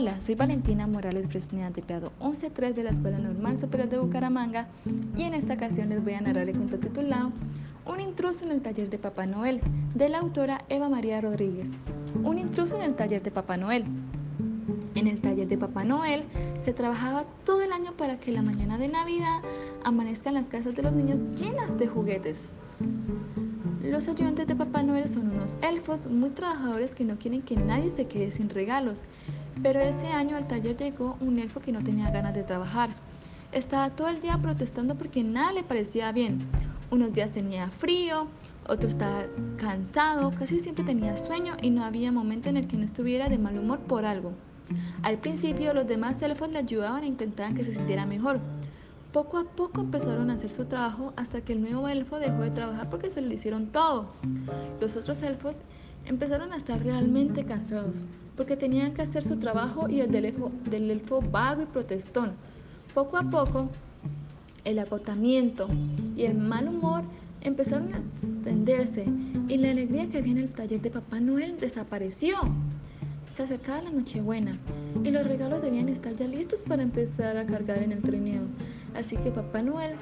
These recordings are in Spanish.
Hola, soy Valentina Morales Fresneda de grado 11-3 de la Escuela Normal Superior de Bucaramanga y en esta ocasión les voy a narrar el cuento titulado Un intruso en el taller de Papá Noel de la autora Eva María Rodríguez. Un intruso en el taller de Papá Noel. En el taller de Papá Noel se trabajaba todo el año para que la mañana de Navidad amanezcan las casas de los niños llenas de juguetes. Los ayudantes de Papá Noel son unos elfos muy trabajadores que no quieren que nadie se quede sin regalos. Pero ese año al taller llegó un elfo que no tenía ganas de trabajar. Estaba todo el día protestando porque nada le parecía bien. Unos días tenía frío, otros estaba cansado, casi siempre tenía sueño y no había momento en el que no estuviera de mal humor por algo. Al principio los demás elfos le ayudaban e intentaban que se sintiera mejor. Poco a poco empezaron a hacer su trabajo hasta que el nuevo elfo dejó de trabajar porque se lo hicieron todo. Los otros elfos empezaron a estar realmente cansados porque tenían que hacer su trabajo y el del elfo, del vago y protestón. Poco a poco, el agotamiento y el mal humor empezaron a extenderse y la alegría que había en el taller de Papá Noel desapareció. Se acercaba la Nochebuena y los regalos debían estar ya listos para empezar a cargar en el trineo. Así que Papá Noel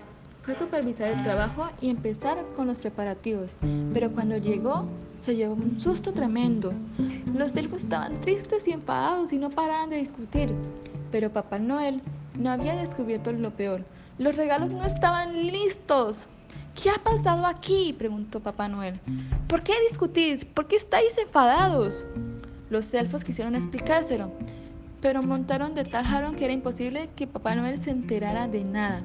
fue a supervisar el trabajo y empezar con los preparativos. Pero cuando llegó, se llevó un susto tremendo. Los elfos estaban tristes y enfadados y no paraban de discutir. Pero Papá Noel no había descubierto lo peor. Los regalos no estaban listos. ¿Qué ha pasado aquí? preguntó Papá Noel. ¿Por qué discutís? ¿Por qué estáis enfadados? Los elfos quisieron explicárselo, pero montaron de tal jarón que era imposible que Papá Noel se enterara de nada.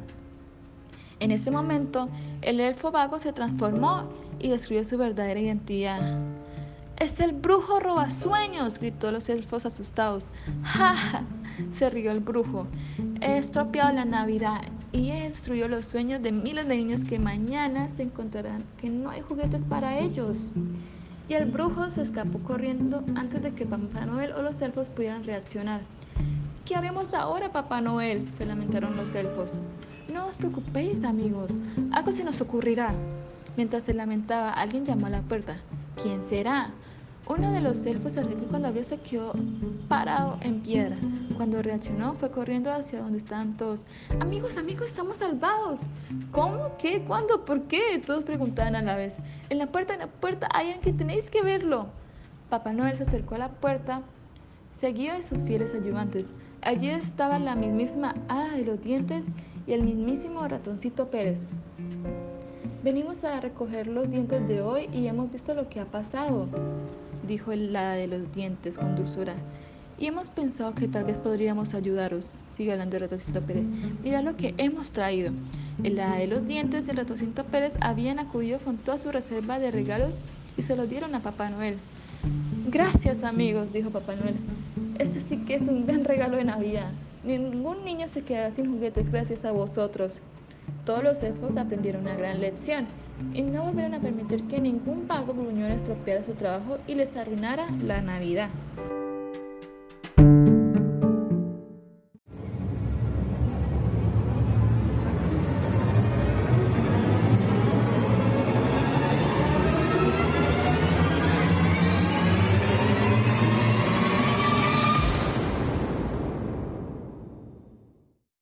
En ese momento, el elfo vago se transformó y describió su verdadera identidad. Es el brujo robasueños, gritó los elfos asustados. Ja se rió el brujo. He estropeado la Navidad y he destruido los sueños de miles de niños que mañana se encontrarán que no hay juguetes para ellos. Y el brujo se escapó corriendo antes de que Papá Noel o los elfos pudieran reaccionar. ¿Qué haremos ahora, Papá Noel? se lamentaron los elfos. No os preocupéis, amigos, algo se nos ocurrirá. Mientras se lamentaba, alguien llamó a la puerta. ¿Quién será? Uno de los elfos se acercó y cuando abrió se quedó parado en piedra. Cuando reaccionó fue corriendo hacia donde estaban todos. Amigos, amigos, estamos salvados. ¿Cómo? ¿Qué? ¿Cuándo? ¿Por qué? Todos preguntaban a la vez. En la puerta, en la puerta, hay alguien que tenéis que verlo. Papá Noel se acercó a la puerta, seguido de sus fieles ayudantes. Allí estaba la mismísima hada de los dientes y el mismísimo ratoncito Pérez. Venimos a recoger los dientes de hoy y hemos visto lo que ha pasado, dijo el hada de los dientes con dulzura. Y hemos pensado que tal vez podríamos ayudaros, sigue hablando el ratoncito Pérez. Mira lo que hemos traído. El hada de los dientes y el ratoncito Pérez habían acudido con toda su reserva de regalos y se los dieron a Papá Noel. Gracias amigos, dijo Papá Noel. Este sí que es un gran regalo de Navidad. Ningún niño se quedará sin juguetes gracias a vosotros. Todos los elfos aprendieron una gran lección y no volvieron a permitir que ningún vago gruñón estropeara su trabajo y les arruinara la Navidad.